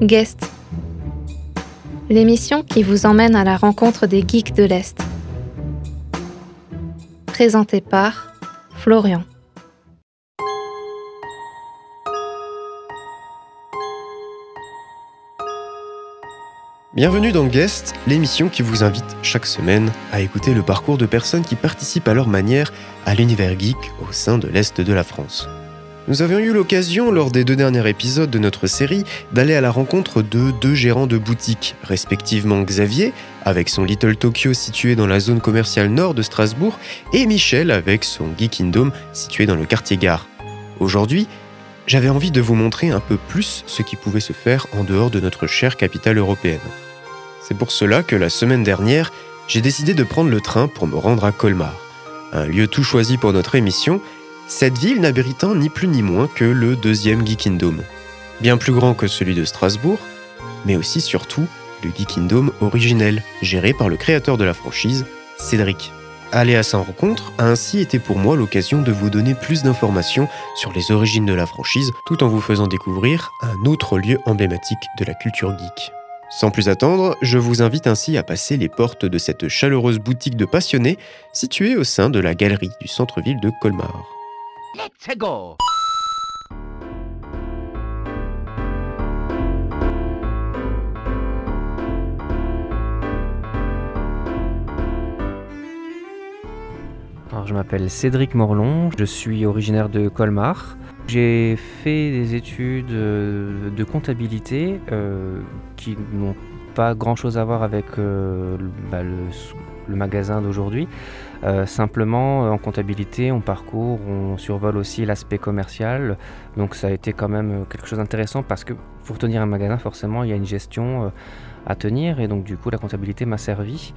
Guest. L'émission qui vous emmène à la rencontre des geeks de l'Est. Présentée par Florian. Bienvenue dans Guest, l'émission qui vous invite chaque semaine à écouter le parcours de personnes qui participent à leur manière à l'univers geek au sein de l'Est de la France. Nous avions eu l'occasion, lors des deux derniers épisodes de notre série, d'aller à la rencontre de deux gérants de boutiques, respectivement Xavier, avec son Little Tokyo situé dans la zone commerciale nord de Strasbourg, et Michel avec son Geek Kingdom situé dans le quartier gare. Aujourd'hui, j'avais envie de vous montrer un peu plus ce qui pouvait se faire en dehors de notre chère capitale européenne. C'est pour cela que la semaine dernière, j'ai décidé de prendre le train pour me rendre à Colmar, un lieu tout choisi pour notre émission cette ville n'abritant ni plus ni moins que le deuxième Geekindom. Bien plus grand que celui de Strasbourg, mais aussi surtout le Geekindom originel, géré par le créateur de la franchise, Cédric. Aller à sa rencontre a ainsi été pour moi l'occasion de vous donner plus d'informations sur les origines de la franchise, tout en vous faisant découvrir un autre lieu emblématique de la culture geek. Sans plus attendre, je vous invite ainsi à passer les portes de cette chaleureuse boutique de passionnés située au sein de la galerie du centre-ville de Colmar. Let's go Alors, je m'appelle Cédric Morlon, je suis originaire de Colmar. J'ai fait des études euh, de comptabilité euh, qui n'ont pas grand chose à voir avec euh, bah, le, magasin d'aujourd'hui. Euh, simplement, euh, en comptabilité, on parcourt, on survole aussi l'aspect commercial. Donc ça a été quand même euh, quelque chose d'intéressant parce que pour tenir un magasin, forcément, il y a une gestion à tenir. Et donc du coup, la comptabilité m'a servi.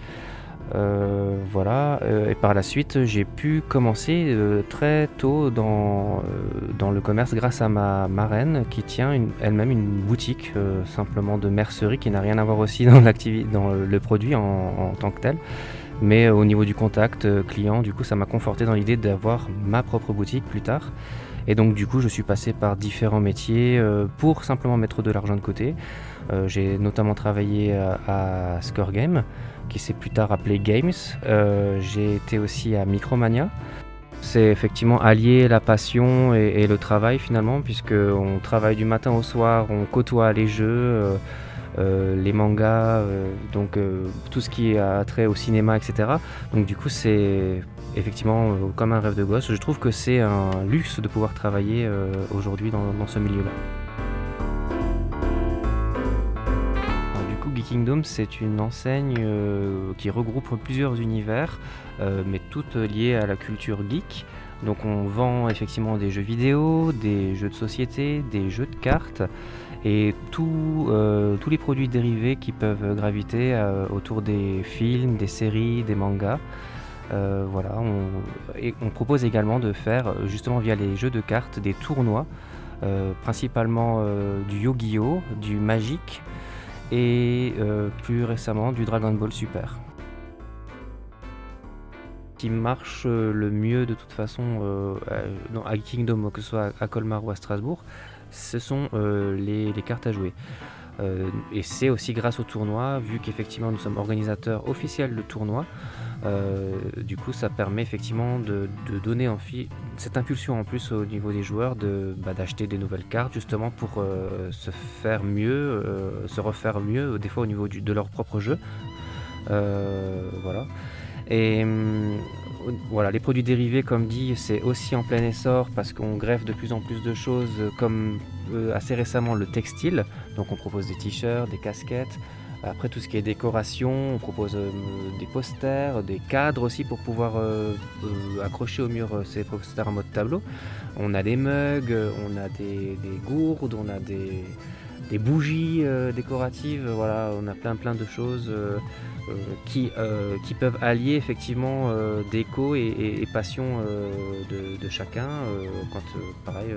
voilà, et par la suite, j'ai pu commencer très tôt dans, le commerce grâce à ma marraine qui tient elle-même une boutique simplement de mercerie qui n'a rien à voir aussi dans le produit en tant que tel. Mais au niveau du contact euh, client, ça m'a conforté dans l'idée d'avoir ma propre boutique plus tard. Et donc, du coup, je suis passé par différents métiers euh, pour simplement mettre de l'argent de côté. Euh, j'ai notamment travaillé à, Score Game, qui s'est plus tard appelé Games. j'ai été aussi à Micromania. C'est effectivement allier la passion et, le travail finalement, puisque on travaille du matin au soir, on côtoie les jeux. Euh, les mangas, euh, donc euh, tout ce qui a trait au cinéma, etc. Donc du coup c'est effectivement comme un rêve de gosse. Je trouve que c'est un luxe de pouvoir travailler aujourd'hui dans, ce milieu-là. Du coup, Geek Kingdom, c'est une enseigne qui regroupe plusieurs univers, mais toutes liées à la culture geek. Donc on vend effectivement des jeux vidéo, des jeux de société, des jeux de cartes, et euh, tous les produits dérivés qui peuvent graviter euh, autour des films, des séries, des mangas. Euh, voilà, on, propose également de faire justement via les jeux de cartes des tournois, principalement du Yu-Gi-Oh, du Magic et plus récemment du Dragon Ball Super. Qui marche le mieux de toute façon à Kingdom, que ce soit à Colmar ou à Strasbourg, ce sont euh, les, cartes à jouer. Euh, et c'est aussi grâce au tournoi, vu qu'effectivement nous sommes organisateurs officiels de tournoi. Euh, du coup, ça permet effectivement de, donner cette impulsion en plus au niveau des joueurs de, bah, d'acheter des nouvelles cartes justement pour se faire mieux, se refaire mieux des fois au niveau de leur propre jeu. voilà. Hum, voilà, les produits dérivés, comme dit, c'est aussi en plein essor parce qu'on greffe de plus en plus de choses, comme euh, assez récemment le textile. Donc on propose des t-shirts, des casquettes. Après tout ce qui est décoration, on propose euh, des posters, des cadres aussi pour pouvoir euh, accrocher au mur ces posters en mode tableau. On a des mugs, on a des, gourdes, on a des, bougies décoratives, voilà, on a plein plein de choses euh, qui, euh, qui peuvent allier effectivement euh, déco et, passion de, chacun. quand, pareil,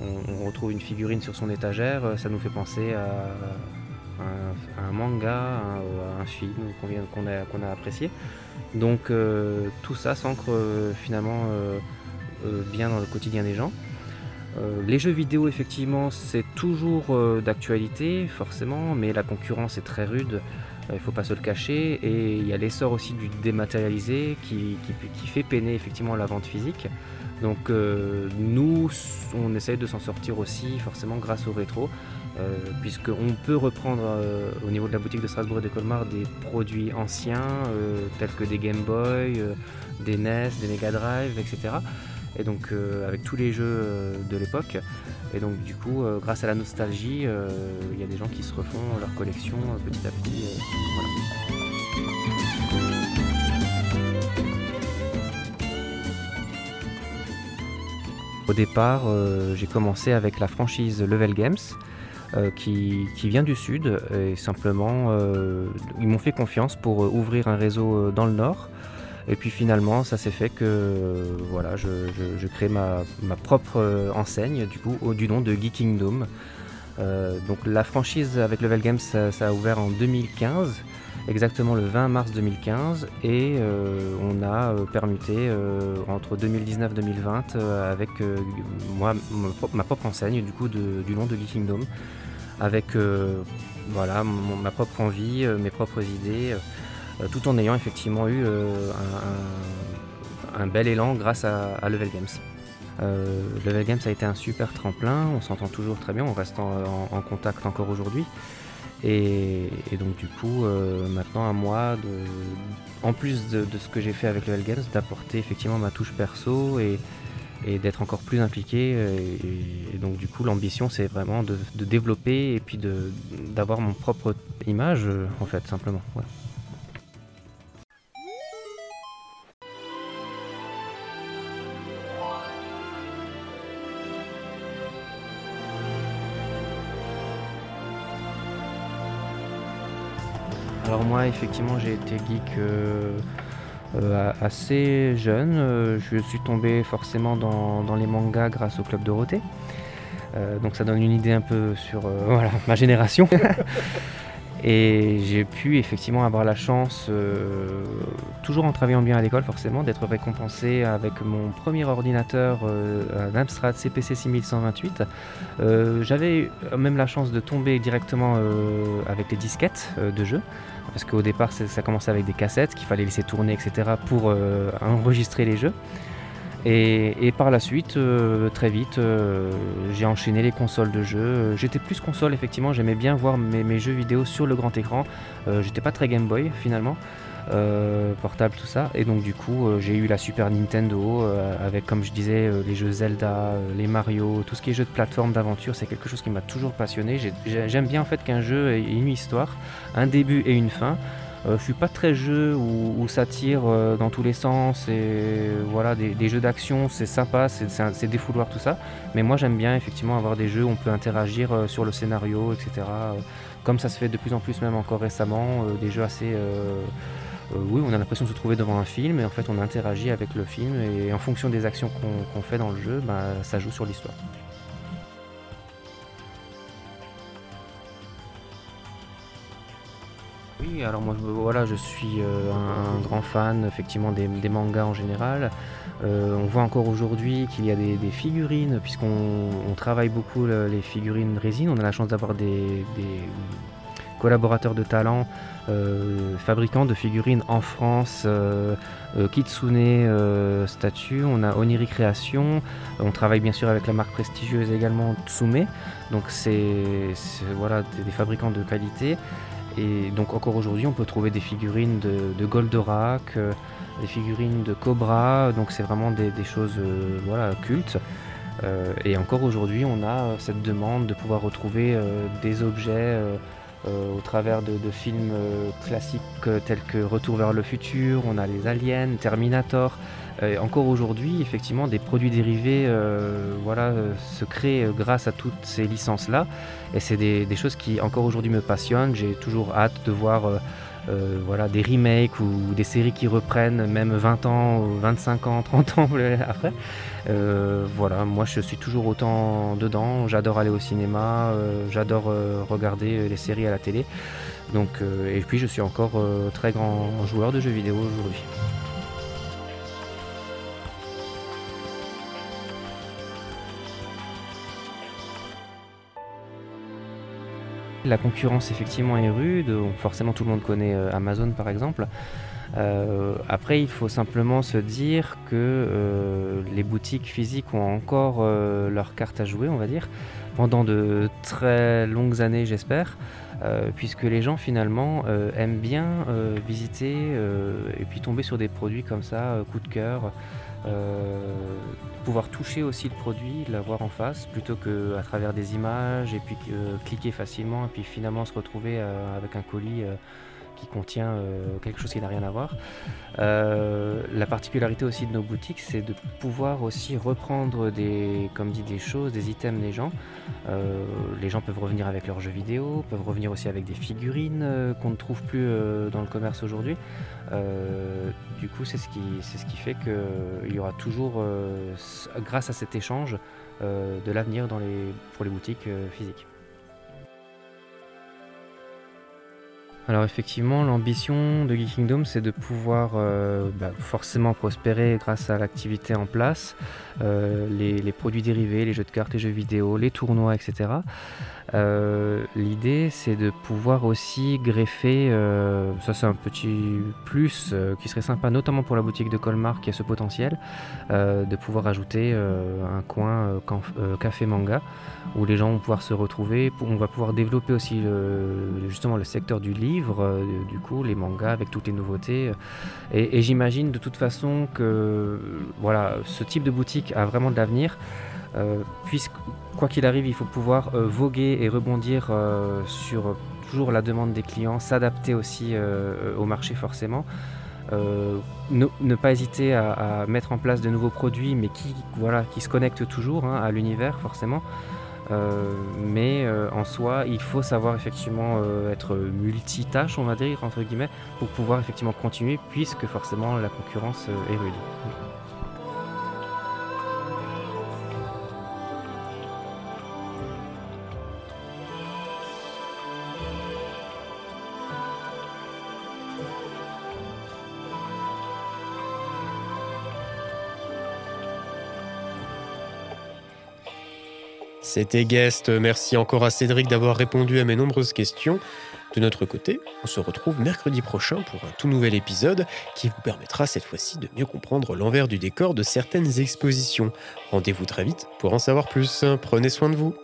on, retrouve une figurine sur son étagère, ça nous fait penser à, un, manga, à un film qu'on a, qu'on a apprécié. Donc tout ça s'ancre finalement bien dans le quotidien des gens. Les jeux vidéo, effectivement, c'est toujours d'actualité, forcément, mais la concurrence est très rude, il ne faut pas se le cacher, et il y a l'essor aussi du dématérialisé qui, fait peiner effectivement la vente physique. Donc nous, on essaye de s'en sortir aussi, forcément, grâce au rétro. Euh, puisqu'on peut reprendre euh, au niveau de la boutique de Strasbourg et de Colmar des produits anciens euh, tels que des Game Boy, des NES, des Mega Drive, etc. Et donc avec tous les jeux de l'époque. Et donc du coup, grâce à la nostalgie, il y a des gens qui se refont leur collection petit à petit. Au départ, j'ai commencé avec la franchise Level Games, euh, qui, vient du sud et simplement euh, ils m'ont fait confiance pour euh, ouvrir un réseau dans le nord. Et puis finalement, ça s'est fait que voilà, je, crée ma, propre enseigne du coup au, du nom de Geek Kingdom. donc la franchise avec Level Games, ça, a ouvert en 2015, exactement le 20 mars 2015, et on a permuté entre 2019-2020 avec moi ma, propre enseigne du coup du nom de Geek Kingdom avec euh, voilà, ma propre envie, euh, mes propres idées, euh, tout en ayant effectivement eu un, bel élan grâce à, Level Games. Level Games a été un super tremplin, on s'entend toujours très bien, on reste en, contact encore aujourd'hui. Et, donc du coup, maintenant à moi, en plus de, ce que j'ai fait avec Level Games, d'apporter effectivement ma touche perso et, d'être encore plus impliqué. Euh, et, donc du coup l'ambition c'est vraiment de, développer et puis d'avoir mon propre image euh, en fait simplement. Effectivement j'ai été geek euh, euh, assez jeune. Euh, je suis tombé forcément dans, les mangas grâce au Club Dorothée. Donc ça donne une idée un peu sur ma génération. Et j'ai pu effectivement avoir la chance, toujours en travaillant bien à l'école forcément, d'être récompensé avec mon premier ordinateur, un Amstrad CPC 6128. J'avais même la chance de tomber directement avec les disquettes de jeu parce qu'au départ ça commençait avec des cassettes qu'il fallait laisser tourner, etc. pour euh, enregistrer les jeux. Et, par la suite, euh, très vite, euh, j'ai enchaîné les consoles de jeux. J'étais plus console, effectivement, j'aimais bien voir mes, jeux vidéo sur le grand écran. J'étais pas très Game Boy finalement. Euh, portable, tout ça. Et donc du coup, euh, j'ai eu la Super Nintendo euh, avec, comme je disais, les jeux Zelda, les Mario, tout ce qui est jeux de plateforme, d'aventure, c'est quelque chose qui m'a toujours passionné. J'aime bien en fait qu'un jeu ait une histoire, un début et une fin. Je suis pas très jeu où, ça tire dans tous les sens et voilà des, jeux d'action c'est sympa, c'est défouloir tout ça. Mais moi j'aime bien effectivement avoir des jeux où on peut interagir sur le scénario, etc. comme ça se fait de plus en plus même encore récemment, des jeux assez euh, oui, on a l'impression de se trouver devant un film et en fait on interagit avec le film et en fonction des actions qu'on fait dans le jeu, bah, ça joue sur l'histoire. Oui, alors moi voilà, je suis euh, un, grand fan effectivement des, mangas en général. Euh, on voit encore aujourd'hui qu'il y a des, figurines, puisqu'on travaille beaucoup les figurines résine. On a la chance d'avoir des, collaborateurs de talent, euh, fabricants de figurines en France, Kitsune Statue, on a Oniri Création, on travaille bien sûr avec la marque prestigieuse également Tsume, donc c'est voilà, des, fabricants de qualité. Et donc encore aujourd'hui, on peut trouver des figurines de, Goldorak, des figurines de Cobra, donc c'est vraiment des, choses voilà, cultes. et encore aujourd'hui, on a cette demande de pouvoir retrouver des objets euh, au travers de, films euh, classiques euh, tels que Retour vers le futur, on a les aliens, Terminator. Encore aujourd'hui, effectivement, des produits dérivés voilà, se créent grâce à toutes ces licences-là. Et c'est des, choses qui, encore aujourd'hui, me passionnent. J'ai toujours hâte de voir euh, voilà, des remakes ou des séries qui reprennent même 20 ans, 25 ans, 30 ans après. Euh, voilà, moi je suis toujours autant dedans, j'adore aller au cinéma, euh, j'adore regarder les séries à la télé. Donc, et puis je suis encore très grand joueur de jeux vidéo aujourd'hui. La concurrence effectivement est rude, forcément tout le monde connaît euh, Amazon par exemple. Euh, après, il faut simplement se dire que euh, les boutiques physiques ont encore leur carte à jouer, on va dire, pendant de très longues années, j'espère, puisque les gens finalement aiment bien visiter et puis tomber sur des produits comme ça, coup de cœur. Pouvoir toucher aussi le produit, l'avoir en face, plutôt qu'à travers des images et puis cliquer facilement et puis finalement se retrouver avec un colis qui contient euh, quelque chose qui n'a rien à voir. Euh, la particularité aussi de nos boutiques, c'est de pouvoir aussi reprendre des, comme dit, des choses, des items des gens. Euh, les gens peuvent revenir avec leurs jeux vidéo, peuvent revenir aussi avec des figurines qu'on ne trouve plus dans le commerce aujourd'hui. du coup, c'est ce qui, c'est ce qui fait qu'il y aura toujours, grâce à cet échange, de l'avenir pour les boutiques physiques. Alors effectivement, l'ambition de Geek Kingdom, c'est de pouvoir euh, bah, forcément prospérer grâce à l'activité en place, euh, les, produits dérivés, les jeux de cartes, les jeux vidéo, les tournois, etc. Euh, l'idée, c'est de pouvoir aussi greffer, ça c'est un petit plus qui serait sympa, notamment pour la boutique de Colmar qui a ce potentiel, de pouvoir ajouter un coin café manga où les gens vont pouvoir se retrouver. On va pouvoir développer aussi justement le secteur du livre, euh, du coup, les mangas avec toutes les nouveautés. Et, j'imagine de toute façon que voilà, ce type de boutique a vraiment de l'avenir. Euh, puisque quoi qu'il arrive, il faut pouvoir euh, voguer et rebondir sur toujours la demande des clients, s'adapter aussi au marché forcément. ne, pas hésiter à, mettre en place de nouveaux produits, mais qui, voilà, qui se connectent toujours hein, à l'univers forcément. Euh, mais euh, en soi, il faut savoir effectivement euh, être multitâche, on va dire, entre guillemets, pour pouvoir effectivement continuer, puisque forcément la concurrence est rude. C'était Guest. Merci encore à Cédric d'avoir répondu à mes nombreuses questions. De notre côté, on se retrouve mercredi prochain pour un tout nouvel épisode qui vous permettra cette fois-ci de mieux comprendre l'envers du décor de certaines expositions. Rendez-vous très vite pour en savoir plus. Prenez soin de vous.